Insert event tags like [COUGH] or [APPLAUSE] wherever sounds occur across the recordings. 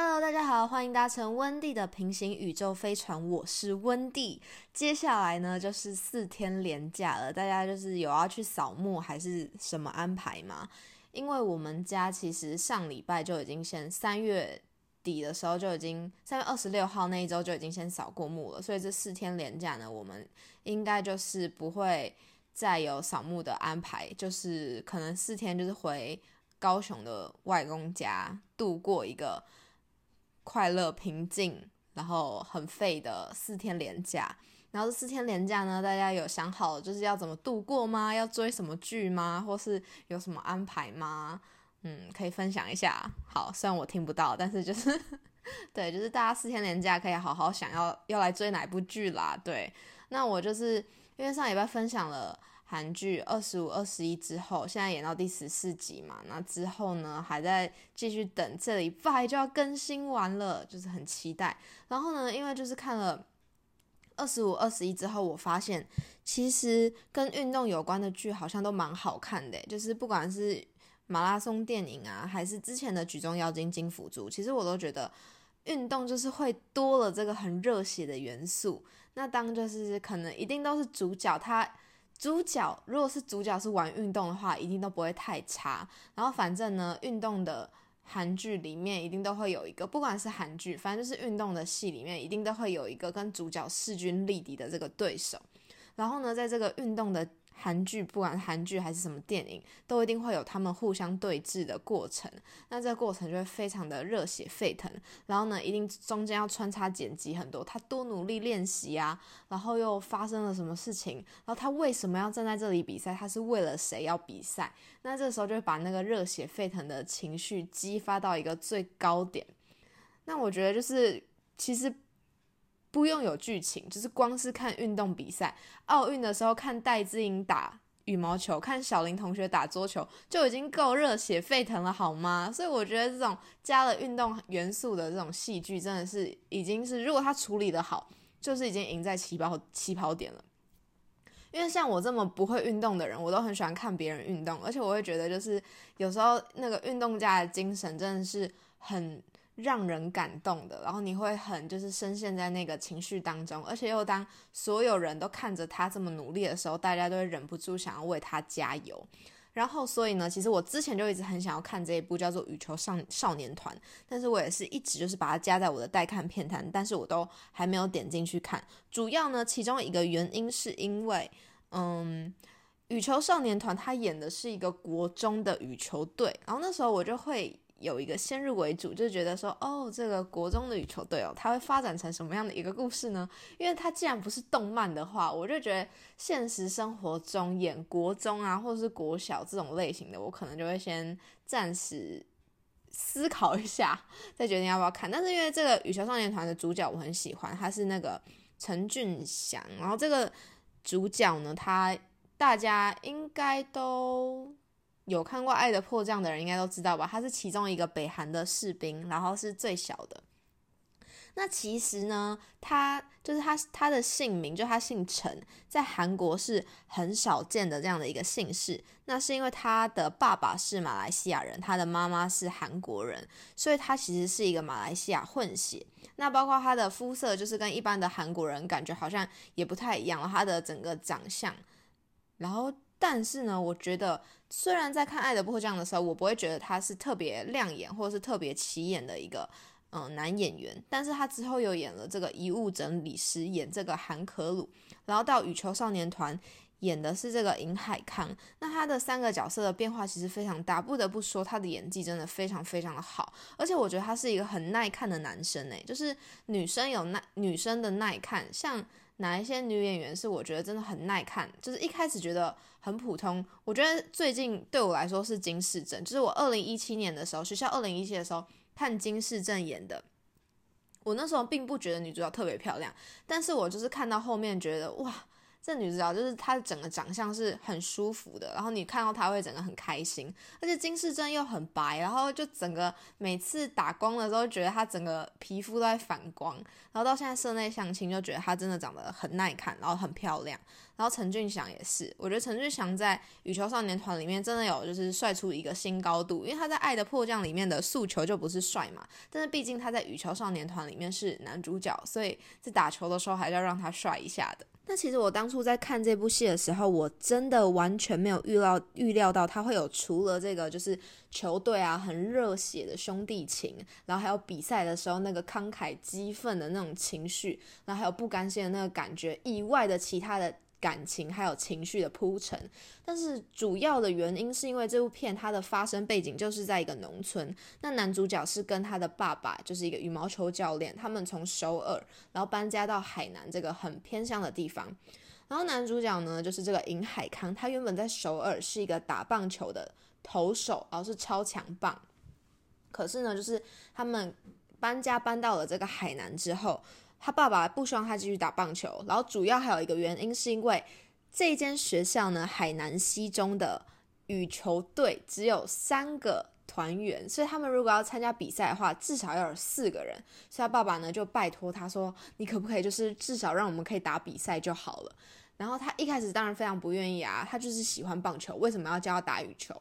大家好，欢迎搭乘温蒂的平行宇宙飞船，我是温蒂。接下来呢，就是四天连假了，大家就是有要去扫墓还是什么安排吗？因为我们家其实上礼拜就已经先三月底的时候就已经三月二十六号那一周就已经先扫过墓了，所以这四天连假呢，我们应该就是不会再有扫墓的安排，就是可能四天就是回高雄的外公家度过一个。快乐、平静，然后很废的四天连假。然后这四天连假呢，大家有想好就是要怎么度过吗？要追什么剧吗？或是有什么安排吗？嗯，可以分享一下。好，虽然我听不到，但是就是 [LAUGHS] 对，就是大家四天连假可以好好想要要来追哪部剧啦。对，那我就是因为上礼拜分享了。韩剧二十五、二十一之后，现在演到第十四集嘛，那之后呢，还在继续等，这礼拜就要更新完了，就是很期待。然后呢，因为就是看了二十五、二十一之后，我发现其实跟运动有关的剧好像都蛮好看的，就是不管是马拉松电影啊，还是之前的举重妖精金辅助，其实我都觉得运动就是会多了这个很热血的元素。那当就是可能一定都是主角他。主角如果是主角是玩运动的话，一定都不会太差。然后反正呢，运动的韩剧里面一定都会有一个，不管是韩剧，反正就是运动的戏里面，一定都会有一个跟主角势均力敌的这个对手。然后呢，在这个运动的。韩剧不管韩剧还是什么电影，都一定会有他们互相对峙的过程。那这个过程就会非常的热血沸腾。然后呢，一定中间要穿插剪辑很多，他多努力练习啊，然后又发生了什么事情，然后他为什么要站在这里比赛？他是为了谁要比赛？那这时候就会把那个热血沸腾的情绪激发到一个最高点。那我觉得就是其实。不用有剧情，就是光是看运动比赛，奥运的时候看戴资颖打羽毛球，看小林同学打桌球，就已经够热血沸腾了，好吗？所以我觉得这种加了运动元素的这种戏剧，真的是已经是，如果他处理的好，就是已经赢在起跑起跑点了。因为像我这么不会运动的人，我都很喜欢看别人运动，而且我会觉得，就是有时候那个运动家的精神真的是很。让人感动的，然后你会很就是深陷在那个情绪当中，而且又当所有人都看着他这么努力的时候，大家都会忍不住想要为他加油。然后，所以呢，其实我之前就一直很想要看这一部叫做《羽球少少年团》，但是我也是一直就是把它加在我的待看片单，但是我都还没有点进去看。主要呢，其中一个原因是因为，嗯，《羽球少年团》他演的是一个国中的羽球队，然后那时候我就会。有一个先入为主，就觉得说，哦，这个国中的羽球队哦，它会发展成什么样的一个故事呢？因为它既然不是动漫的话，我就觉得现实生活中演国中啊，或者是国小这种类型的，我可能就会先暂时思考一下，[LAUGHS] 再决定要不要看。但是因为这个羽球少年团的主角我很喜欢，他是那个陈俊祥，然后这个主角呢，他大家应该都。有看过《爱的迫降》的人应该都知道吧？他是其中一个北韩的士兵，然后是最小的。那其实呢，他就是他他的姓名，就他姓陈，在韩国是很少见的这样的一个姓氏。那是因为他的爸爸是马来西亚人，他的妈妈是韩国人，所以他其实是一个马来西亚混血。那包括他的肤色，就是跟一般的韩国人感觉好像也不太一样，他的整个长相，然后。但是呢，我觉得虽然在看《爱的迫降》的时候，我不会觉得他是特别亮眼或者是特别起眼的一个嗯男演员，但是他之后又演了这个遗物整理师，演这个韩可鲁，然后到羽球少年团演的是这个尹海康，那他的三个角色的变化其实非常大，不得不说他的演技真的非常非常的好，而且我觉得他是一个很耐看的男生诶，就是女生有耐女生的耐看，像。哪一些女演员是我觉得真的很耐看，就是一开始觉得很普通。我觉得最近对我来说是金世正，就是我二零一七年的时候，学校二零一七的时候看金世正演的。我那时候并不觉得女主角特别漂亮，但是我就是看到后面觉得哇，这女主角就是她整个长相是很舒服的，然后你看到她会整个很开心，而且金世正又很白，然后就整个每次打光的时候，觉得她整个皮肤都在反光，然后到现在室内相亲就觉得她真的长得很耐看，然后很漂亮。然后陈俊祥也是，我觉得陈俊祥在羽球少年团里面真的有就是帅出一个新高度，因为他在《爱的迫降》里面的诉求就不是帅嘛，但是毕竟他在羽球少年团里面是男主角，所以在打球的时候还是要让他帅一下的。那其实我当初在看这部戏的时候，我真的完全没有预料预料到他会有除了这个就是球队啊很热血的兄弟情，然后还有比赛的时候那个慷慨激愤的那种情绪，然后还有不甘心的那个感觉以外的其他的。感情还有情绪的铺陈，但是主要的原因是因为这部片它的发生背景就是在一个农村，那男主角是跟他的爸爸就是一个羽毛球教练，他们从首尔然后搬家到海南这个很偏乡的地方，然后男主角呢就是这个尹海康，他原本在首尔是一个打棒球的投手，然后是超强棒，可是呢就是他们搬家搬到了这个海南之后。他爸爸不希望他继续打棒球，然后主要还有一个原因是因为这间学校呢，海南西中的羽球队只有三个团员，所以他们如果要参加比赛的话，至少要有四个人。所以他爸爸呢就拜托他说：“你可不可以就是至少让我们可以打比赛就好了？”然后他一开始当然非常不愿意啊，他就是喜欢棒球，为什么要教他打羽球？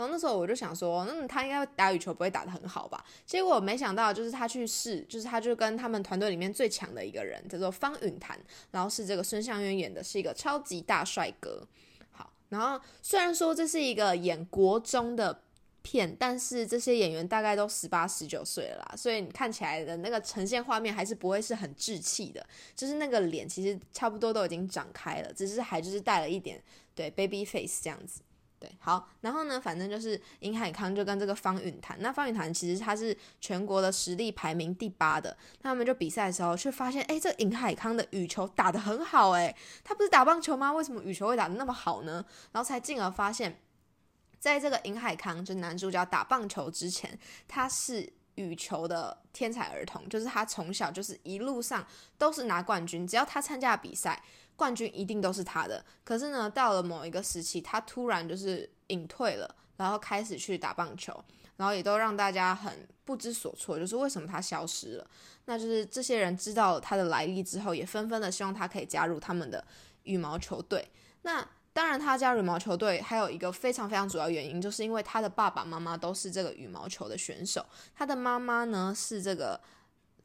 然后那时候我就想说，嗯，他应该打羽球不会打得很好吧？结果没想到，就是他去试，就是他就跟他们团队里面最强的一个人叫做方允潭，然后是这个孙相渊演的，是一个超级大帅哥。好，然后虽然说这是一个演国中的片，但是这些演员大概都十八十九岁了啦，所以你看起来的那个呈现画面还是不会是很稚气的，就是那个脸其实差不多都已经长开了，只是还就是带了一点对 baby face 这样子。对，好，然后呢，反正就是尹海康就跟这个方允谈，那方允谈其实他是全国的实力排名第八的，他们就比赛的时候却发现，哎，这尹海康的羽球打得很好，哎，他不是打棒球吗？为什么羽球会打得那么好呢？然后才进而发现，在这个尹海康就男主角打棒球之前，他是羽球的天才儿童，就是他从小就是一路上都是拿冠军，只要他参加比赛。冠军一定都是他的，可是呢，到了某一个时期，他突然就是隐退了，然后开始去打棒球，然后也都让大家很不知所措，就是为什么他消失了？那就是这些人知道他的来历之后，也纷纷的希望他可以加入他们的羽毛球队。那当然，他加入羽毛球队还有一个非常非常主要原因，就是因为他的爸爸妈妈都是这个羽毛球的选手，他的妈妈呢是这个。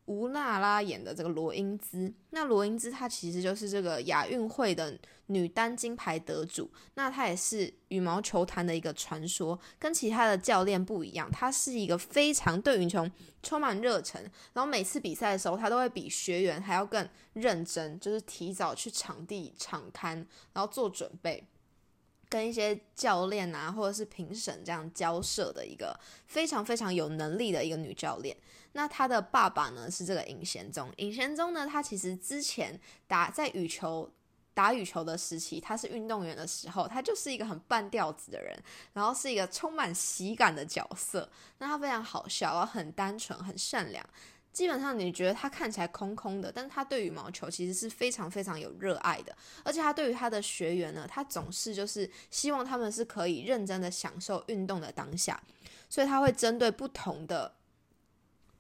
吴娜拉演的这个罗英姿，那罗英姿她其实就是这个亚运会的女单金牌得主，那她也是羽毛球坛的一个传说，跟其他的教练不一样，她是一个非常对羽球充满热忱，然后每次比赛的时候，她都会比学员还要更认真，就是提早去场地场刊，然后做准备。跟一些教练啊，或者是评审这样交涉的一个非常非常有能力的一个女教练。那他的爸爸呢是这个尹贤宗。尹贤宗呢，他其实之前打在羽球打羽球的时期，他是运动员的时候，他就是一个很半吊子的人，然后是一个充满喜感的角色。那他非常好笑，然后很单纯，很善良。基本上你觉得他看起来空空的，但是他对羽毛球其实是非常非常有热爱的，而且他对于他的学员呢，他总是就是希望他们是可以认真的享受运动的当下，所以他会针对不同的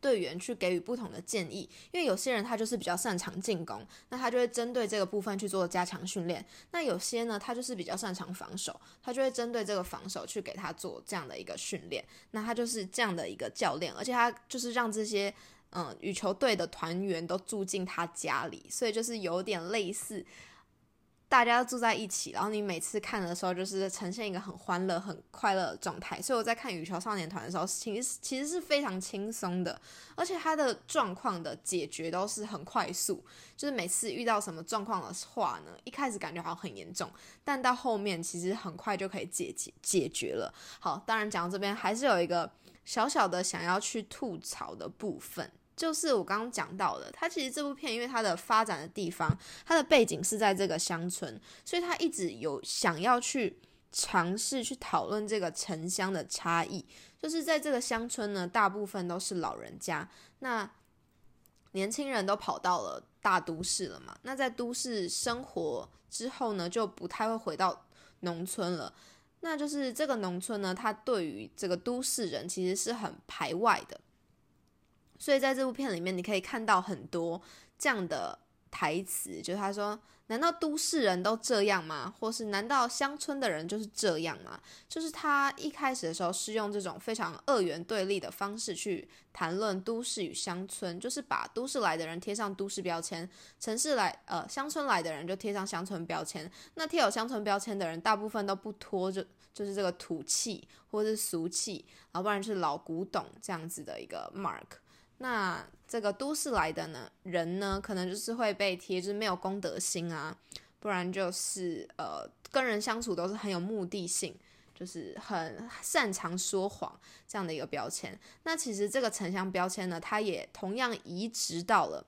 队员去给予不同的建议，因为有些人他就是比较擅长进攻，那他就会针对这个部分去做加强训练；那有些呢，他就是比较擅长防守，他就会针对这个防守去给他做这样的一个训练。那他就是这样的一个教练，而且他就是让这些。嗯，羽球队的团员都住进他家里，所以就是有点类似，大家住在一起，然后你每次看的时候，就是呈现一个很欢乐、很快乐的状态。所以我在看羽球少年团的时候，其实其实是非常轻松的，而且他的状况的解决都是很快速，就是每次遇到什么状况的话呢，一开始感觉好像很严重，但到后面其实很快就可以解解解决了。好，当然讲到这边还是有一个小小的想要去吐槽的部分。就是我刚刚讲到的，它其实这部片因为它的发展的地方，它的背景是在这个乡村，所以它一直有想要去尝试去讨论这个城乡的差异。就是在这个乡村呢，大部分都是老人家，那年轻人都跑到了大都市了嘛，那在都市生活之后呢，就不太会回到农村了。那就是这个农村呢，它对于这个都市人其实是很排外的。所以在这部片里面，你可以看到很多这样的台词，就是他说。难道都市人都这样吗？或是难道乡村的人就是这样吗？就是他一开始的时候是用这种非常二元对立的方式去谈论都市与乡村，就是把都市来的人贴上都市标签，城市来呃乡村来的人就贴上乡村标签。那贴有乡村标签的人，大部分都不拖着就是这个土气或是俗气，然后不然是老古董这样子的一个 mark。那这个都市来的呢人呢，可能就是会被贴，就是没有公德心啊，不然就是呃跟人相处都是很有目的性，就是很擅长说谎这样的一个标签。那其实这个城乡标签呢，它也同样移植到了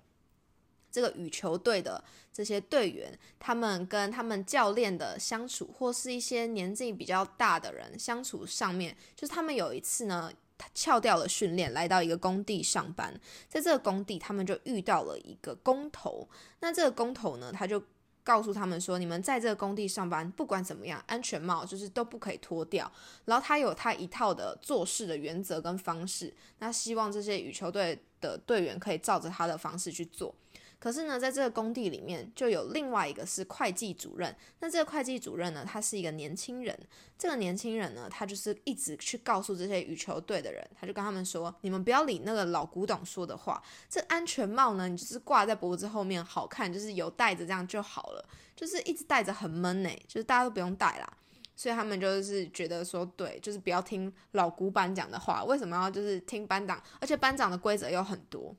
这个羽球队的这些队员，他们跟他们教练的相处，或是一些年纪比较大的人相处上面，就是他们有一次呢。他翘掉了训练，来到一个工地上班。在这个工地，他们就遇到了一个工头。那这个工头呢，他就告诉他们说：“你们在这个工地上班，不管怎么样，安全帽就是都不可以脱掉。然后他有他一套的做事的原则跟方式。那希望这些羽球队的队员可以照着他的方式去做。”可是呢，在这个工地里面，就有另外一个是会计主任。那这个会计主任呢，他是一个年轻人。这个年轻人呢，他就是一直去告诉这些羽球队的人，他就跟他们说：“你们不要理那个老古董说的话。这安全帽呢，你就是挂在脖子后面，好看，就是有戴着这样就好了。就是一直戴着很闷呢，就是大家都不用戴啦。所以他们就是觉得说，对，就是不要听老古板讲的话。为什么要就是听班长？而且班长的规则又很多。”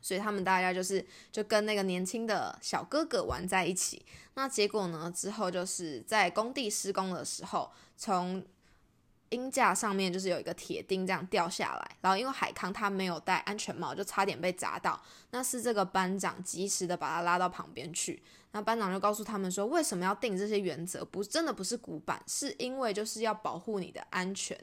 所以他们大家就是就跟那个年轻的小哥哥玩在一起。那结果呢？之后就是在工地施工的时候，从鹰架上面就是有一个铁钉这样掉下来，然后因为海康他没有戴安全帽，就差点被砸到。那是这个班长及时的把他拉到旁边去。那班长就告诉他们说，为什么要定这些原则？不，真的不是古板，是因为就是要保护你的安全。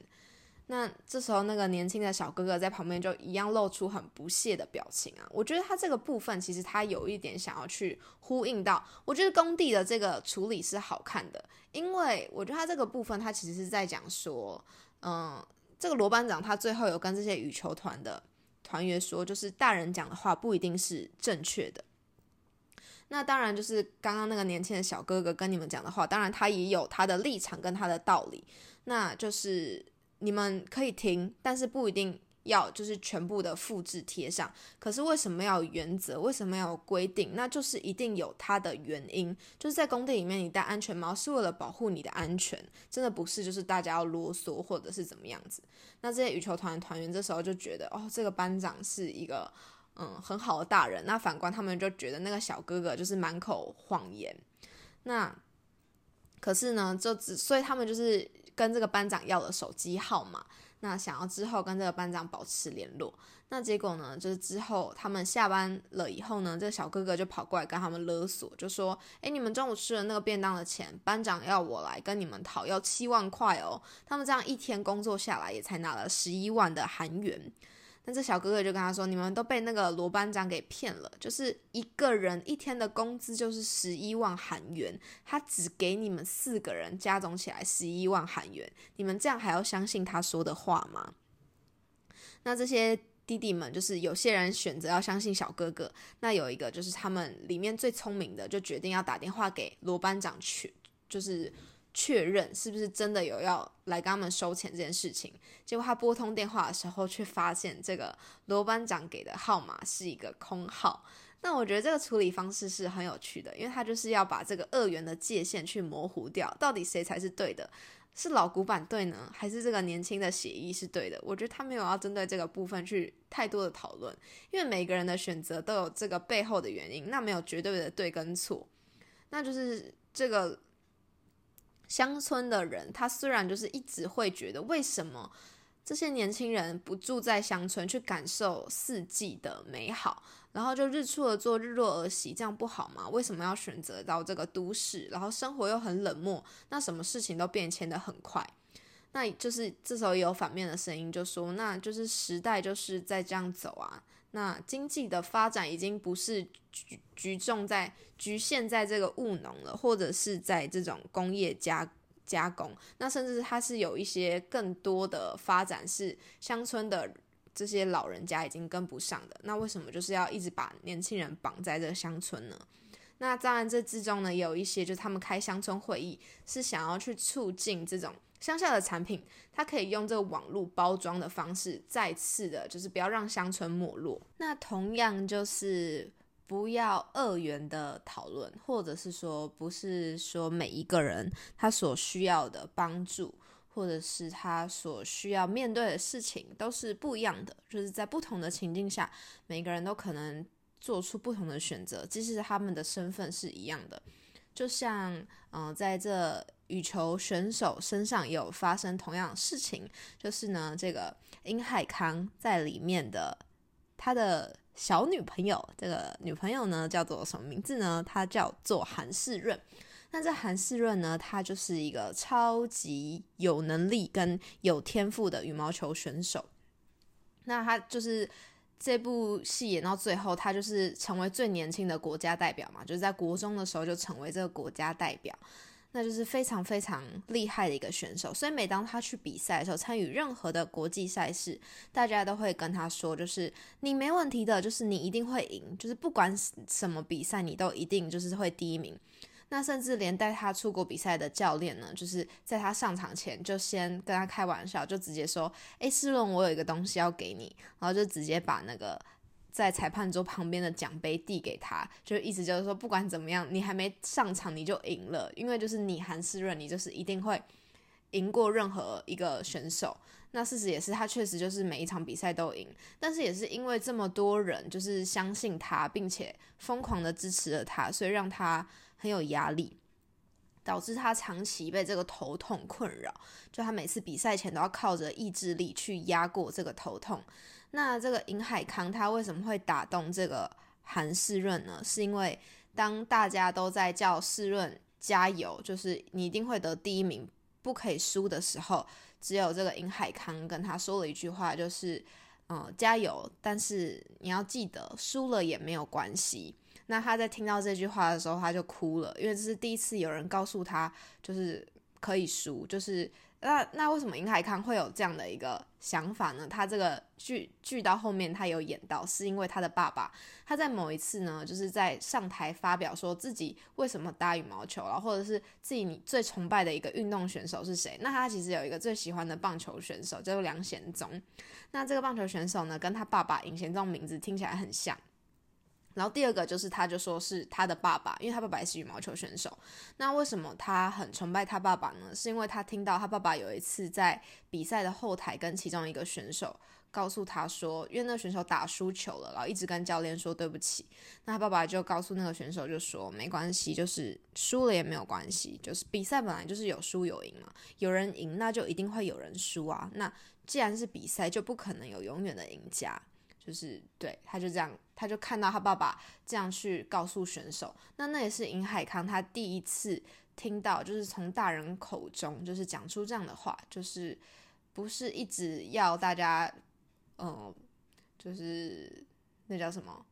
那这时候，那个年轻的小哥哥在旁边就一样露出很不屑的表情啊。我觉得他这个部分其实他有一点想要去呼应到，我觉得工地的这个处理是好看的，因为我觉得他这个部分他其实是在讲说，嗯，这个罗班长他最后有跟这些羽球团的团员说，就是大人讲的话不一定是正确的。那当然就是刚刚那个年轻的小哥哥跟你们讲的话，当然他也有他的立场跟他的道理，那就是。你们可以听，但是不一定要就是全部的复制贴上。可是为什么要有原则？为什么要有规定？那就是一定有它的原因。就是在工地里面，你戴安全帽是为了保护你的安全，真的不是就是大家要啰嗦或者是怎么样子。那这些羽球团团员这时候就觉得，哦，这个班长是一个嗯很好的大人。那反观他们就觉得那个小哥哥就是满口谎言。那可是呢，就只所以他们就是。跟这个班长要了手机号码，那想要之后跟这个班长保持联络。那结果呢，就是之后他们下班了以后呢，这个小哥哥就跑过来跟他们勒索，就说：“哎，你们中午吃了那个便当的钱，班长要我来跟你们讨，要七万块哦。他们这样一天工作下来，也才拿了十一万的韩元。”那这小哥哥就跟他说：“你们都被那个罗班长给骗了，就是一个人一天的工资就是十一万韩元，他只给你们四个人加总起来十一万韩元，你们这样还要相信他说的话吗？”那这些弟弟们就是有些人选择要相信小哥哥，那有一个就是他们里面最聪明的，就决定要打电话给罗班长去，就是。确认是不是真的有要来跟他们收钱这件事情，结果他拨通电话的时候，却发现这个罗班长给的号码是一个空号。那我觉得这个处理方式是很有趣的，因为他就是要把这个二元的界限去模糊掉，到底谁才是对的？是老古板对呢，还是这个年轻的协议是对的？我觉得他没有要针对这个部分去太多的讨论，因为每个人的选择都有这个背后的原因，那没有绝对的对跟错，那就是这个。乡村的人，他虽然就是一直会觉得，为什么这些年轻人不住在乡村，去感受四季的美好，然后就日出而作，日落而息，这样不好吗？为什么要选择到这个都市，然后生活又很冷漠，那什么事情都变迁的很快？那就是这时候也有反面的声音，就说那就是时代就是在这样走啊。那经济的发展已经不是局局重在局限在这个务农了，或者是在这种工业加加工，那甚至它是有一些更多的发展是乡村的这些老人家已经跟不上的。那为什么就是要一直把年轻人绑在这个乡村呢？那当然这之中呢，有一些就是他们开乡村会议是想要去促进这种。乡下的产品，它可以用这个网络包装的方式，再次的，就是不要让乡村没落。那同样就是不要二元的讨论，或者是说，不是说每一个人他所需要的帮助，或者是他所需要面对的事情都是不一样的。就是在不同的情境下，每个人都可能做出不同的选择，即使他们的身份是一样的。就像，嗯，在这。羽球选手身上也有发生同样的事情，就是呢，这个殷海康在里面的他的小女朋友，这个女朋友呢叫做什么名字呢？她叫做韩世润。那这韩世润呢，他就是一个超级有能力跟有天赋的羽毛球选手。那他就是这部戏演到最后，他就是成为最年轻的国家代表嘛，就是在国中的时候就成为这个国家代表。那就是非常非常厉害的一个选手，所以每当他去比赛的时候，参与任何的国际赛事，大家都会跟他说，就是你没问题的，就是你一定会赢，就是不管什么比赛，你都一定就是会第一名。那甚至连带他出国比赛的教练呢，就是在他上场前就先跟他开玩笑，就直接说：“诶，世伦，我有一个东西要给你。”然后就直接把那个。在裁判桌旁边的奖杯递给他，就意思就是说，不管怎么样，你还没上场你就赢了，因为就是你韩世润，你就是一定会赢过任何一个选手。那事实也是，他确实就是每一场比赛都赢，但是也是因为这么多人就是相信他，并且疯狂的支持了他，所以让他很有压力，导致他长期被这个头痛困扰，就他每次比赛前都要靠着意志力去压过这个头痛。那这个尹海康他为什么会打动这个韩世润呢？是因为当大家都在叫世润加油，就是你一定会得第一名，不可以输的时候，只有这个尹海康跟他说了一句话，就是嗯加油，但是你要记得输了也没有关系。那他在听到这句话的时候，他就哭了，因为这是第一次有人告诉他，就是可以输，就是。那那为什么殷海康会有这样的一个想法呢？他这个剧剧到后面他有演到，是因为他的爸爸他在某一次呢，就是在上台发表说自己为什么打羽毛球了，或者是自己你最崇拜的一个运动选手是谁？那他其实有一个最喜欢的棒球选手叫做梁贤宗。那这个棒球选手呢，跟他爸爸尹贤宗名字听起来很像。然后第二个就是，他就说是他的爸爸，因为他爸爸也是羽毛球选手。那为什么他很崇拜他爸爸呢？是因为他听到他爸爸有一次在比赛的后台跟其中一个选手告诉他说，因为那个选手打输球了，然后一直跟教练说对不起。那他爸爸就告诉那个选手就说没关系，就是输了也没有关系，就是比赛本来就是有输有赢嘛，有人赢那就一定会有人输啊。那既然是比赛，就不可能有永远的赢家。就是对，他就这样，他就看到他爸爸这样去告诉选手，那那也是尹海康他第一次听到，就是从大人口中就是讲出这样的话，就是不是一直要大家，嗯，就是那叫什么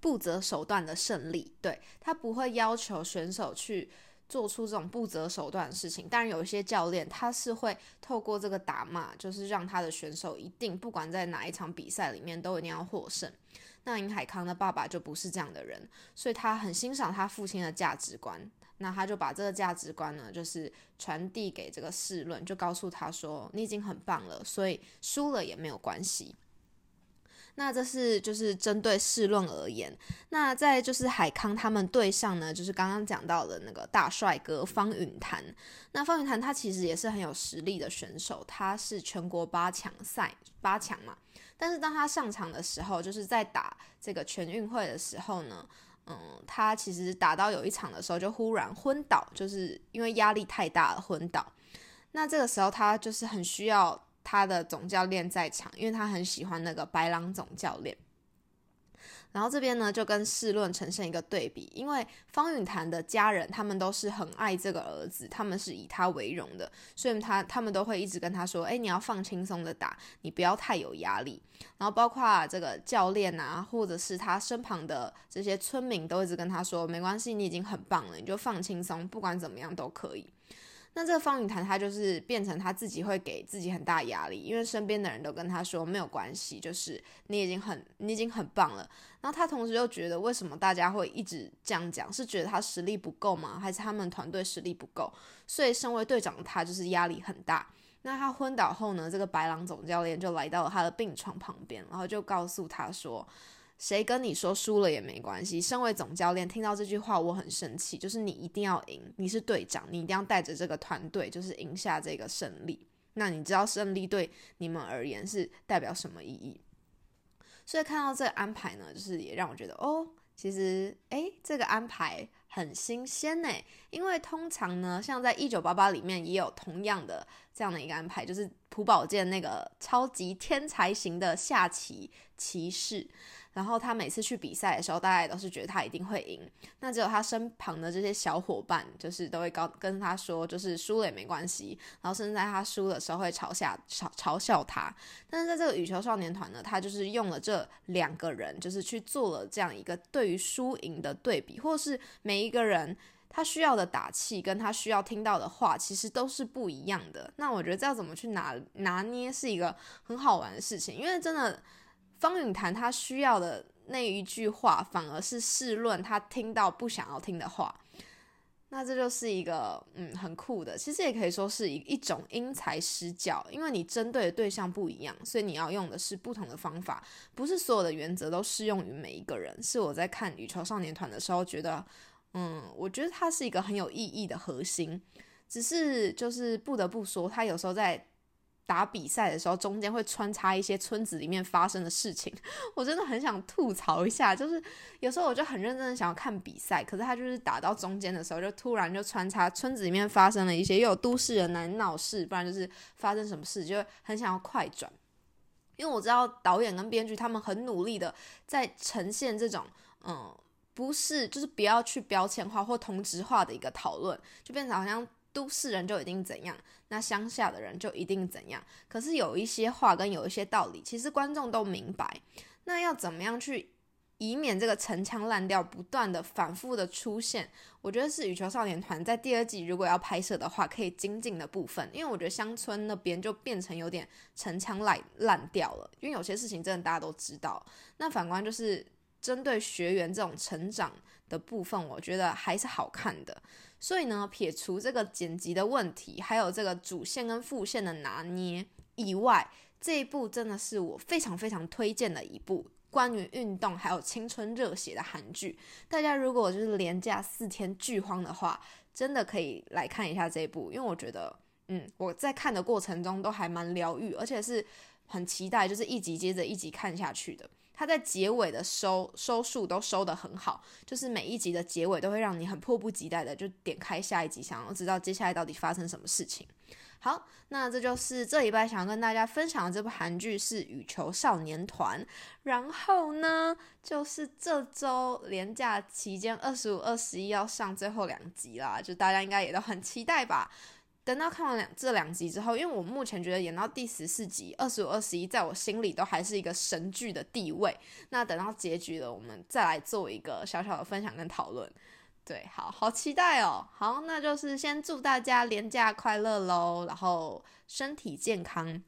不择手段的胜利，对他不会要求选手去。做出这种不择手段的事情，当然有一些教练他是会透过这个打骂，就是让他的选手一定不管在哪一场比赛里面都一定要获胜。那尹海康的爸爸就不是这样的人，所以他很欣赏他父亲的价值观，那他就把这个价值观呢，就是传递给这个世论，就告诉他说：“你已经很棒了，所以输了也没有关系。”那这是就是针对试论而言，那在就是海康他们队上呢，就是刚刚讲到的那个大帅哥方允坛。那方允坛他其实也是很有实力的选手，他是全国八强赛八强嘛。但是当他上场的时候，就是在打这个全运会的时候呢，嗯，他其实打到有一场的时候就忽然昏倒，就是因为压力太大了昏倒。那这个时候他就是很需要。他的总教练在场，因为他很喜欢那个白狼总教练。然后这边呢就跟世论呈现一个对比，因为方允潭的家人他们都是很爱这个儿子，他们是以他为荣的，所以他他们都会一直跟他说：“哎，你要放轻松的打，你不要太有压力。”然后包括这个教练啊，或者是他身旁的这些村民都一直跟他说：“没关系，你已经很棒了，你就放轻松，不管怎么样都可以。”那这个方云谈他就是变成他自己会给自己很大压力，因为身边的人都跟他说没有关系，就是你已经很你已经很棒了。然后他同时又觉得为什么大家会一直这样讲，是觉得他实力不够吗？还是他们团队实力不够？所以身为队长他就是压力很大。那他昏倒后呢，这个白狼总教练就来到了他的病床旁边，然后就告诉他说。谁跟你说输了也没关系？身为总教练，听到这句话我很生气。就是你一定要赢，你是队长，你一定要带着这个团队，就是赢下这个胜利。那你知道胜利对你们而言是代表什么意义？所以看到这个安排呢，就是也让我觉得，哦，其实诶，这个安排很新鲜呢。因为通常呢，像在一九八八里面也有同样的这样的一个安排，就是朴宝剑那个超级天才型的下棋骑士。然后他每次去比赛的时候，大家都是觉得他一定会赢。那只有他身旁的这些小伙伴，就是都会告跟他说，就是输了也没关系。然后甚至在他输的时候会嘲笑嘲嘲笑他。但是在这个羽球少年团呢，他就是用了这两个人，就是去做了这样一个对于输赢的对比，或是每一个人他需要的打气跟他需要听到的话，其实都是不一样的。那我觉得这要怎么去拿拿捏，是一个很好玩的事情，因为真的。方允谈他需要的那一句话，反而是试论他听到不想要听的话，那这就是一个嗯很酷的，其实也可以说是一一种因材施教，因为你针对的对象不一样，所以你要用的是不同的方法，不是所有的原则都适用于每一个人。是我在看羽球少年团的时候觉得，嗯，我觉得它是一个很有意义的核心，只是就是不得不说，他有时候在。打比赛的时候，中间会穿插一些村子里面发生的事情，我真的很想吐槽一下。就是有时候我就很认真的想要看比赛，可是他就是打到中间的时候，就突然就穿插村子里面发生了一些又有都市人来闹事，不然就是发生什么事，就很想要快转。因为我知道导演跟编剧他们很努力的在呈现这种，嗯，不是就是不要去标签化或同质化的一个讨论，就变成好像。都市人就一定怎样，那乡下的人就一定怎样。可是有一些话跟有一些道理，其实观众都明白。那要怎么样去以免这个陈腔滥调不断的反复的出现？我觉得是羽球少年团在第二季如果要拍摄的话，可以精进的部分。因为我觉得乡村那边就变成有点陈腔滥滥调了。因为有些事情真的大家都知道。那反观就是针对学员这种成长的部分，我觉得还是好看的。所以呢，撇除这个剪辑的问题，还有这个主线跟副线的拿捏以外，这一部真的是我非常非常推荐的一部关于运动还有青春热血的韩剧。大家如果就是连假四天剧荒的话，真的可以来看一下这一部，因为我觉得，嗯，我在看的过程中都还蛮疗愈，而且是很期待，就是一集接着一集看下去的。它在结尾的收收束都收得很好，就是每一集的结尾都会让你很迫不及待的就点开下一集，想要知道接下来到底发生什么事情。好，那这就是这礼拜想要跟大家分享的这部韩剧是《羽球少年团》，然后呢，就是这周连假期间二十五、二十一要上最后两集啦，就大家应该也都很期待吧。等到看完两这两集之后，因为我目前觉得演到第十四集二十五、二十一，在我心里都还是一个神剧的地位。那等到结局了，我们再来做一个小小的分享跟讨论。对，好好期待哦。好，那就是先祝大家连假快乐喽，然后身体健康，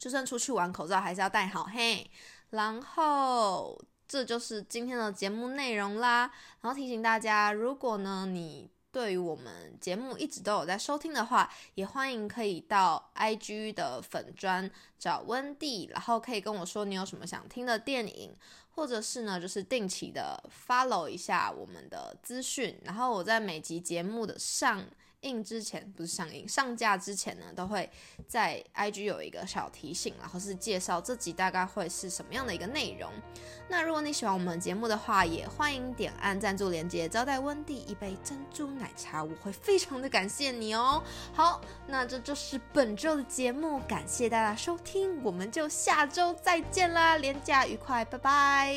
就算出去玩，口罩还是要戴好嘿。然后这就是今天的节目内容啦。然后提醒大家，如果呢你。对于我们节目一直都有在收听的话，也欢迎可以到 IG 的粉专找温蒂，然后可以跟我说你有什么想听的电影，或者是呢，就是定期的 follow 一下我们的资讯，然后我在每集节目的上。映之前不是上映，上架之前呢，都会在 IG 有一个小提醒，然后是介绍这集大概会是什么样的一个内容。那如果你喜欢我们节目的话，也欢迎点按赞助链接，招待温蒂一杯珍珠奶茶，我会非常的感谢你哦。好，那这就是本周的节目，感谢大家收听，我们就下周再见啦，连假愉快，拜拜。